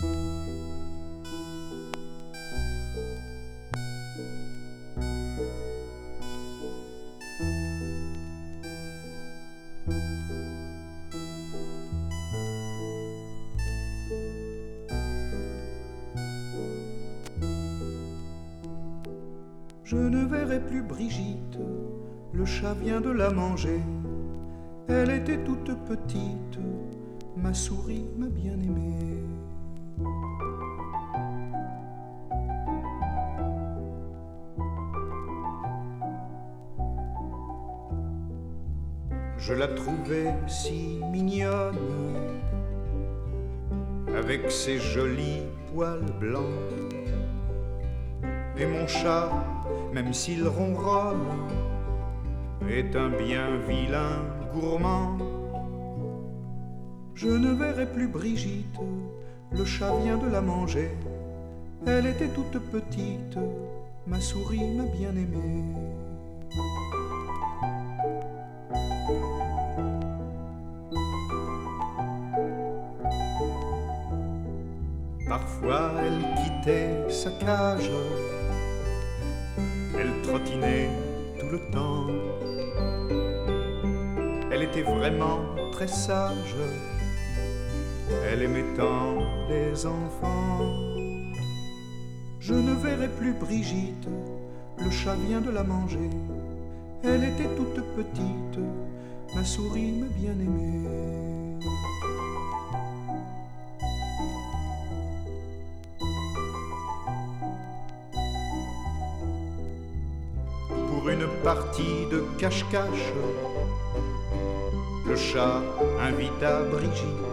Je ne verrai plus Brigitte, le chat vient de la manger. Elle était toute petite, ma souris m'a bien aimée. Je la trouvais si mignonne, avec ses jolis poils blancs. Et mon chat, même s'il ronronne, est un bien vilain gourmand. Je ne verrai plus Brigitte, le chat vient de la manger. Elle était toute petite, ma souris m'a bien aimée. Parfois elle quittait sa cage, elle trottinait tout le temps. Elle était vraiment très sage, elle aimait tant les enfants. Je ne verrai plus Brigitte, le chat vient de la manger. Elle était toute petite, ma souris m'a bien aimée. Pour une partie de cache-cache, le chat invita Brigitte.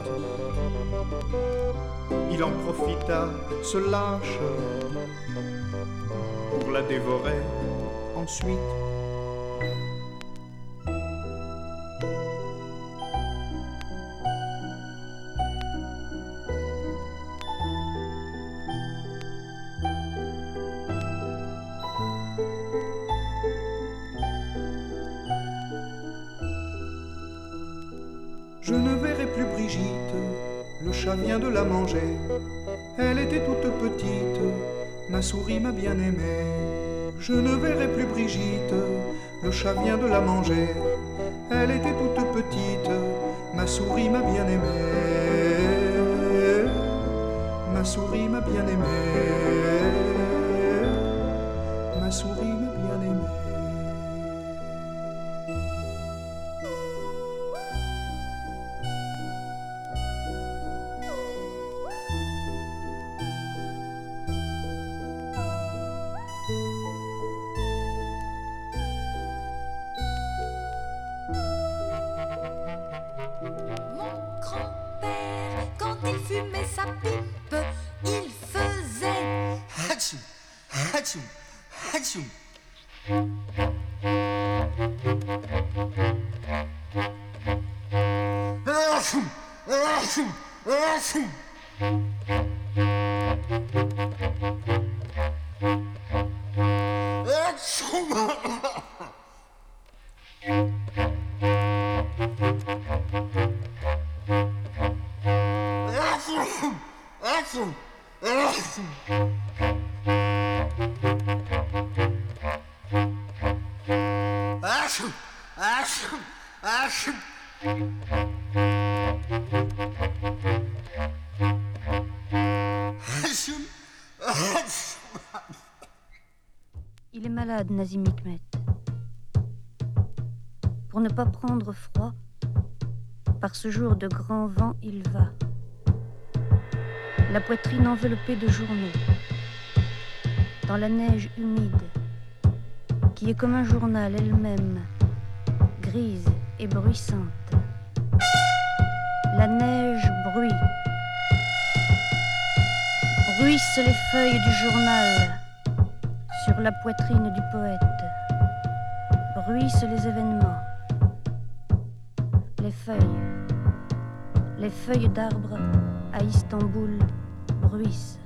Il en profita, se lâche, pour la dévorer ensuite. Le chat vient de la manger. Elle était toute petite, ma souris m'a bien aimée. Ma souris m'a bien aimée. Ma souris fácil. Il est malade, Nazim Hikmet. Pour ne pas prendre froid, par ce jour de grand vent, il va. La poitrine enveloppée de journaux, dans la neige humide, qui est comme un journal elle-même, grise et bruissante. La neige bruit, bruissent les feuilles du journal sur la poitrine du poète, bruissent les événements, les feuilles, les feuilles d'arbres à Istanbul bruissent.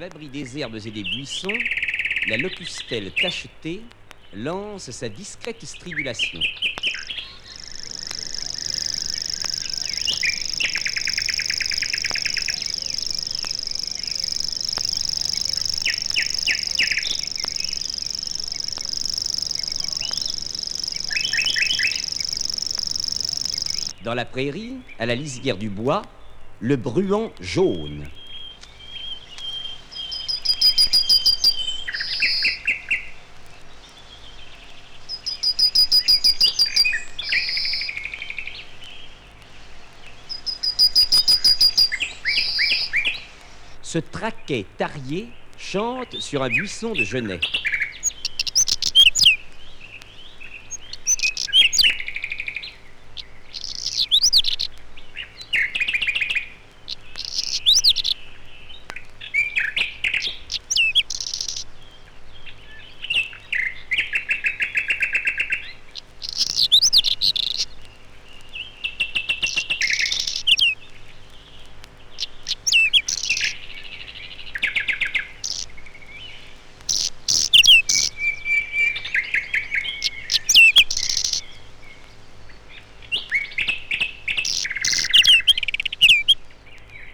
L'abri des herbes et des buissons, la locustelle tachetée lance sa discrète stridulation. Dans la prairie, à la lisière du bois, le bruant jaune. Ce traquet tarier chante sur un buisson de genêt.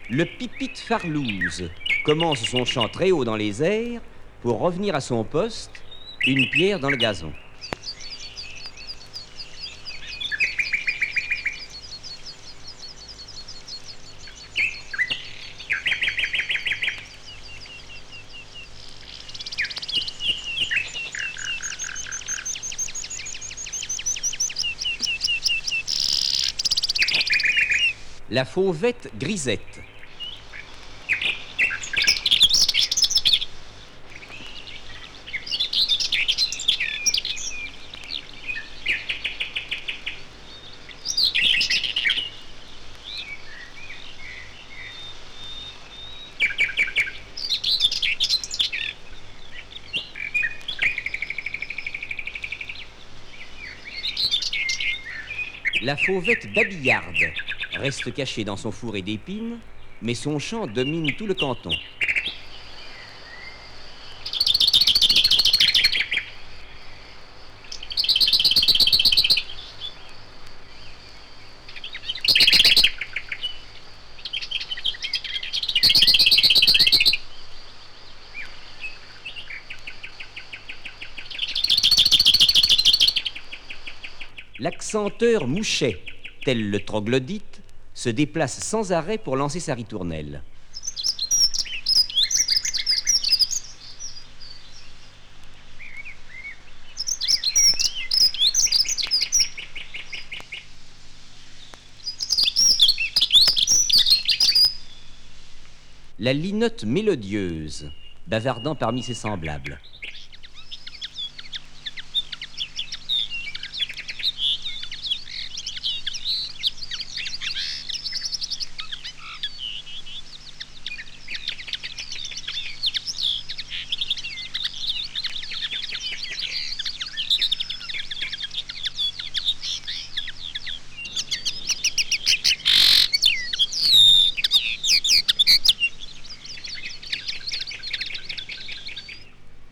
Le farlouse commence son chant très haut dans les airs pour revenir à son poste, une pierre dans le gazon. La fauvette grisette. La fauvette babillarde reste cachée dans son fourré d'épines, mais son chant domine tout le canton. L'accenteur mouchet, tel le troglodyte, se déplace sans arrêt pour lancer sa ritournelle. La linotte mélodieuse, bavardant parmi ses semblables.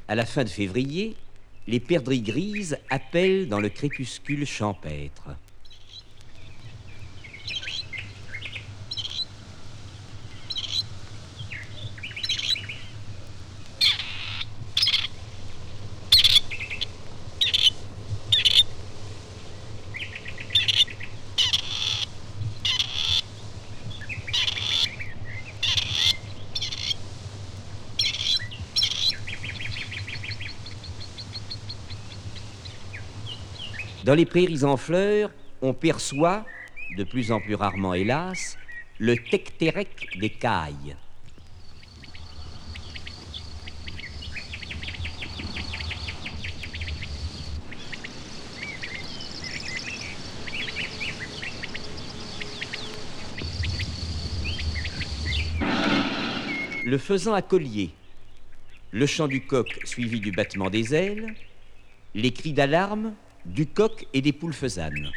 À la fin de février, les perdrix grises appellent dans le crépuscule champêtre. Dans les prairies en fleurs, on perçoit, de plus en plus rarement hélas, le tectérec des cailles. Le faisan à collier, le chant du coq suivi du battement des ailes, les cris d'alarme, du coq et des poules faisanes.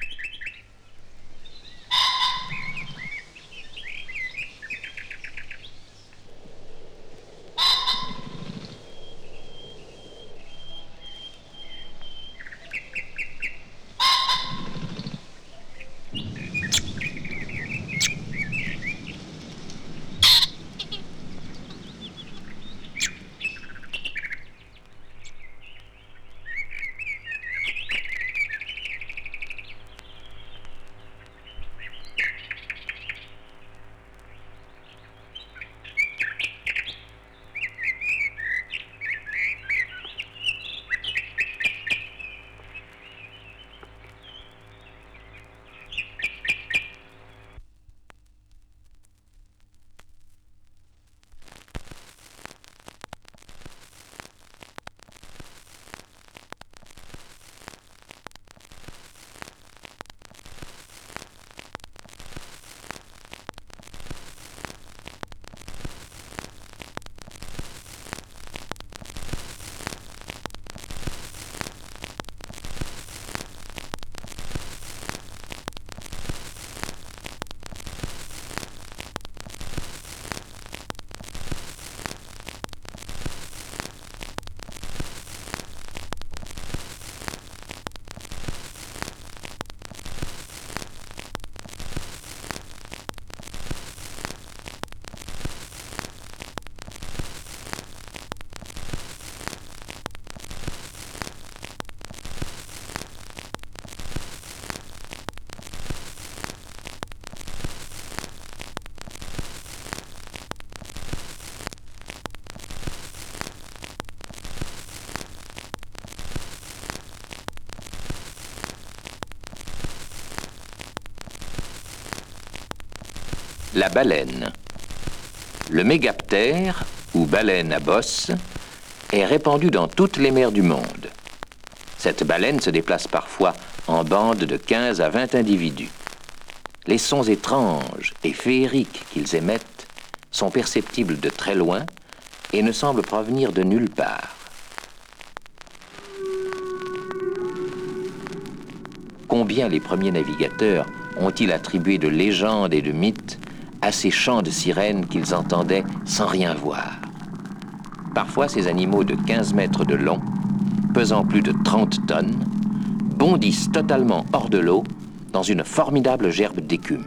La baleine. Le mégaptère, ou baleine à bosse, est répandu dans toutes les mers du monde. Cette baleine se déplace parfois en bande de 15 à 20 individus. Les sons étranges et féeriques qu'ils émettent sont perceptibles de très loin et ne semblent provenir de nulle part. combien les premiers navigateurs ont-ils attribué de légendes et de mythes à ces chants de sirènes qu'ils entendaient sans rien voir. Parfois, ces animaux de 15 mètres de long, pesant plus de 30 tonnes, bondissent totalement hors de l'eau dans une formidable gerbe d'écume.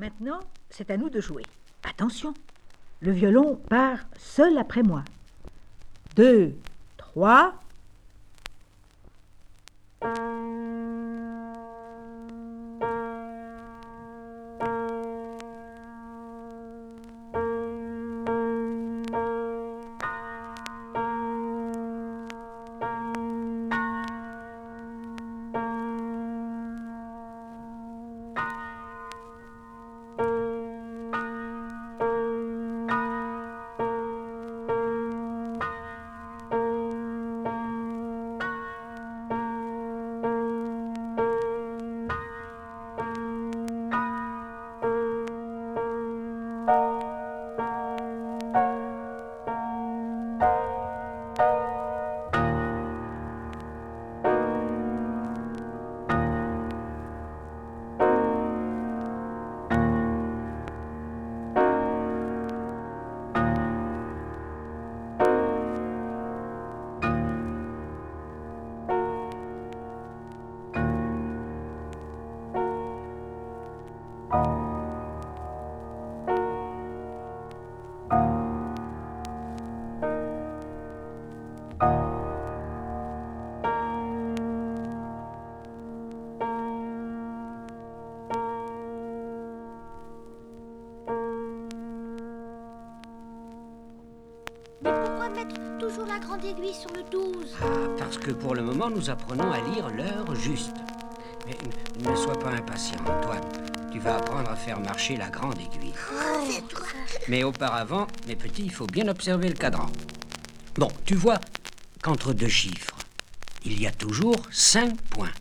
Maintenant, c'est à nous de jouer. Attention, le violon part seul après moi. Deux, trois. Grande aiguille sur le 12 Ah, parce que pour le moment, nous apprenons à lire l'heure juste. Mais ne sois pas impatient, Antoine. Tu vas apprendre à faire marcher la grande aiguille. Mais auparavant, mes petits, il faut bien observer le cadran. Bon, tu vois qu'entre deux chiffres, il y a toujours cinq points.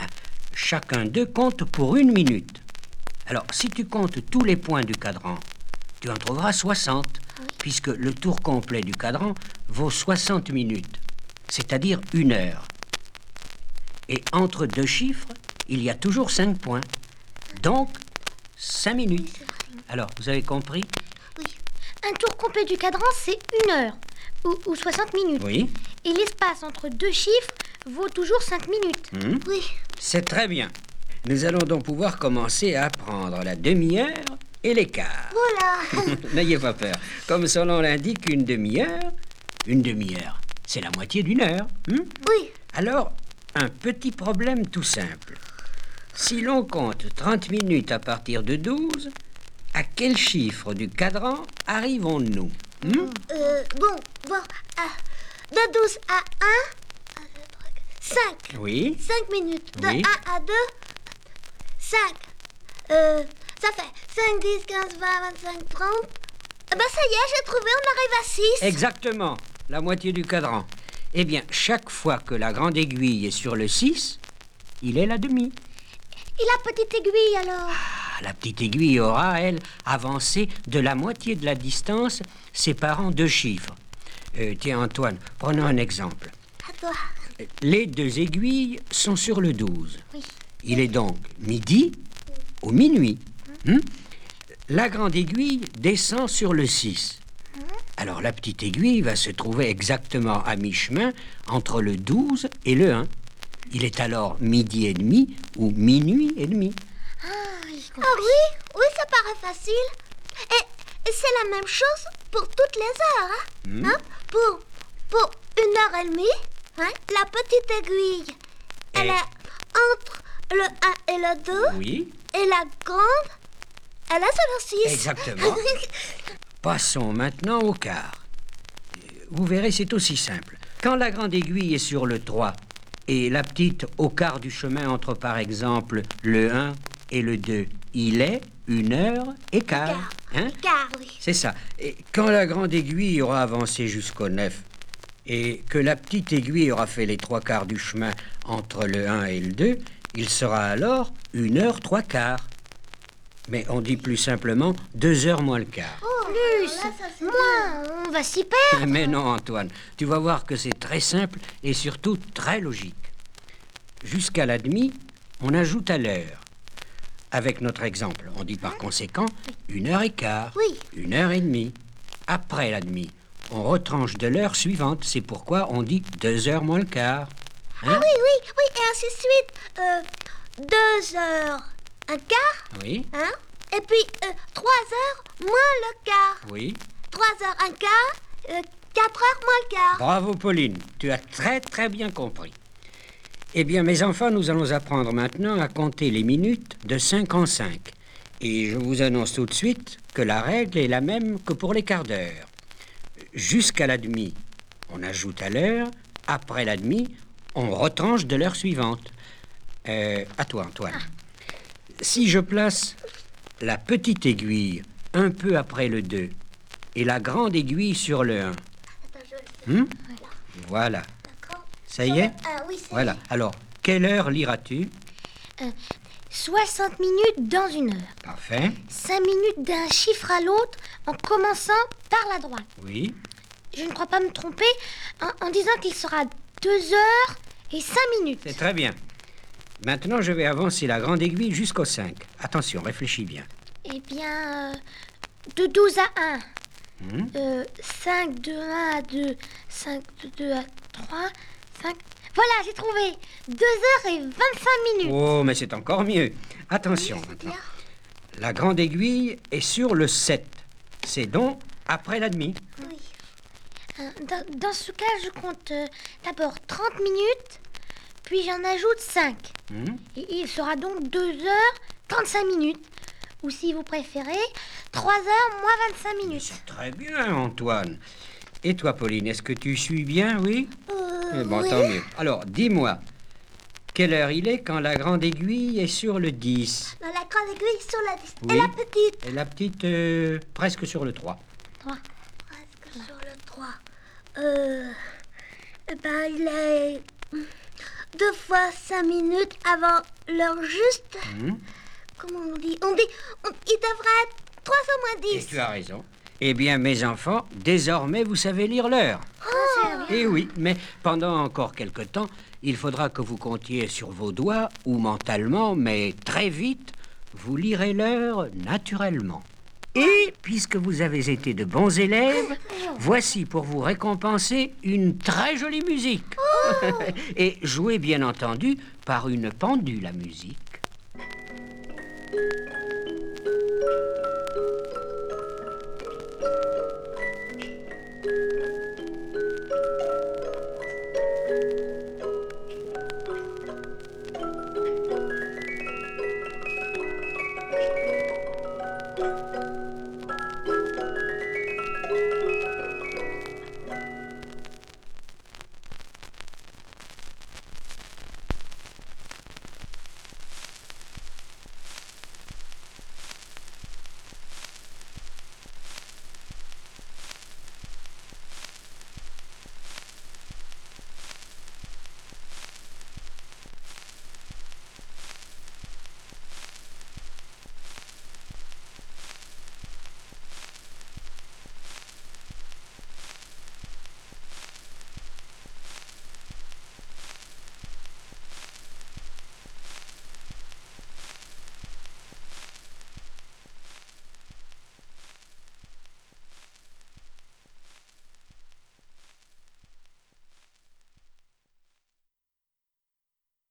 Hein, Chacun d'eux compte pour une minute. Alors, si tu comptes tous les points du cadran, tu en trouveras 60, puisque le tour complet du cadran vaut 60 minutes, c'est-à-dire une heure. Et entre deux chiffres, il y a toujours 5 points. Donc, 5 minutes. Alors, vous avez compris? Oui. Un tour complet du cadran, c'est une heure. Ou, ou 60 minutes. Oui. Et l'espace entre deux chiffres vaut toujours 5 minutes. Hmm. Oui. C'est très bien. Nous allons donc pouvoir commencer à apprendre la demi-heure et quarts. Voilà. N'ayez pas peur. Comme son nom l'indique, une demi-heure, une demi-heure, c'est la moitié d'une heure. hein Oui. Alors, un petit problème tout simple. Si l'on compte 30 minutes à partir de 12, à quel chiffre du cadran arrivons-nous hein Euh, bon, bon. de 12 à 1, 5. Oui 5 minutes. De Oui. 1 à 2, 5. Euh, ça fait 5, 10, 15, 20, 25, 30. Eh ben ça y est, j'ai trouvé, on arrive à 6. Exactement, la moitié du cadran. Eh bien, chaque fois que la grande aiguille est sur le 6, il est la demi. Et la petite aiguille alors? Ah, La petite aiguille aura, elle, avancé de la moitié de la distance séparant deux chiffres. Euh, tiens, Antoine, prenons un exemple. À toi. Les deux aiguilles sont sur le 12. Oui. Il est donc midi ou minuit. Hmm la grande aiguille descend sur le 6. Alors la petite aiguille va se trouver exactement à mi-chemin entre le 12 et le 1. Il est alors midi et demi ou minuit et demi. Ah oui, oui, ça paraît facile. Et, et c'est la même chose pour toutes les heures. Hein? Hmm. Hein? Pour, pour une heure et demie, hein, la petite aiguille, elle est entre le 1 et le 2. Oui, Et la grande, elle est sur le 6. Exactement. passons maintenant au quart. Vous verrez, c'est aussi simple. Quand la grande aiguille est sur le 3 et la petite au quart du chemin entre, par exemple, le 1 et le 2, il est une heure et quart. Hein Car oui. C'est ça. Et quand la grande aiguille aura avancé jusqu'au 9 et que la petite aiguille aura fait les trois quarts du chemin entre le 1 et le 2, il sera alors une heure trois quarts. Mais on dit plus simplement deux heures moins le quart. Plus, moins, on va s'y perdre. Mais non, Antoine, tu vas voir que c'est très simple et surtout très logique. Jusqu'à la demi, on ajoute à l'heure. Avec notre exemple, on dit par conséquent une heure et quart, Oui. une heure et demie. Après la demi, on retranche de l'heure suivante. C'est pourquoi on dit deux heures moins le quart. Hein? Ah oui, oui, oui, et ainsi de suite. Euh, deux heures, un quart, Oui, hein, Et puis, euh, 3 heures moins le quart. Oui. 3 heures un quart, euh, 4 heures moins le quart. Bravo, Pauline. Tu as très, très bien compris. Eh bien, mes enfants, nous allons apprendre maintenant à compter les minutes de 5 en 5. Et je vous annonce tout de suite que la règle est la même que pour les quarts d'heure. Jusqu'à la demi, on ajoute à l'heure. Après la demi, on retranche de l'heure suivante. Euh, à toi, Antoine. Si je place la petite aiguille un peu après le 2 et la grande aiguille sur le 1, Attends, je le fais. hmm? Voilà. D'accord Ça y est? Ah oui, c'est Voilà. Alors, quelle heure liras-tu? 60 minutes dans une heure. Parfait. 5 minutes d'un chiffre à l'autre en commençant par la droite. Oui. Je ne crois pas me tromper en, en disant qu'il sera 2 heures et 5 minutes. C'est très bien. Maintenant, je vais avancer la grande aiguille jusqu'au 5. Attention, réfléchis bien. Eh bien, euh, de 12 à 1. Hmm? Euh, 5 de 1 à 2. 5 de 2 à 3. 5. Voilà, j'ai trouvé 2 heures et 25 minutes. Oh, mais c'est encore mieux. Attention maintenant. La grande aiguille est sur le 7. C'est donc après la demi. Oui. Euh, Dans, dans ce cas, je compte euh, d'abord 30 minutes, puis j'en ajoute 5. Hmm Et il sera donc 2 heures 35 minutes. Ou si vous préférez, 3 heures moins 25 minutes. Très bien, Antoine. Et toi, Pauline, est-ce que tu suis bien, oui? Euh, Eh bon, oui. tant mieux. Alors, dis-moi, quelle heure il est quand la grande aiguille est sur le 10 Dans la grande aiguille sur la 10. Oui. Et la petite? Et la petite, euh, presque sur le 3. 3. Presque sur le 3. Euh. Eh ben, il est. Deux fois 5 minutes avant l'heure juste. Hmm Comment on dit? On dit. on- il devrait être 3 heures moins Et 10. tu as raison. Eh bien, mes enfants, désormais, vous savez lire l'heure. Eh oui, mais pendant encore quelque temps, il faudra que vous comptiez sur vos doigts ou mentalement, mais très vite, vous lirez l'heure naturellement. Et puisque vous avez été de bons élèves, voici pour vous récompenser une très jolie musique. Oh. Et jouée bien entendu par une pendule à musique.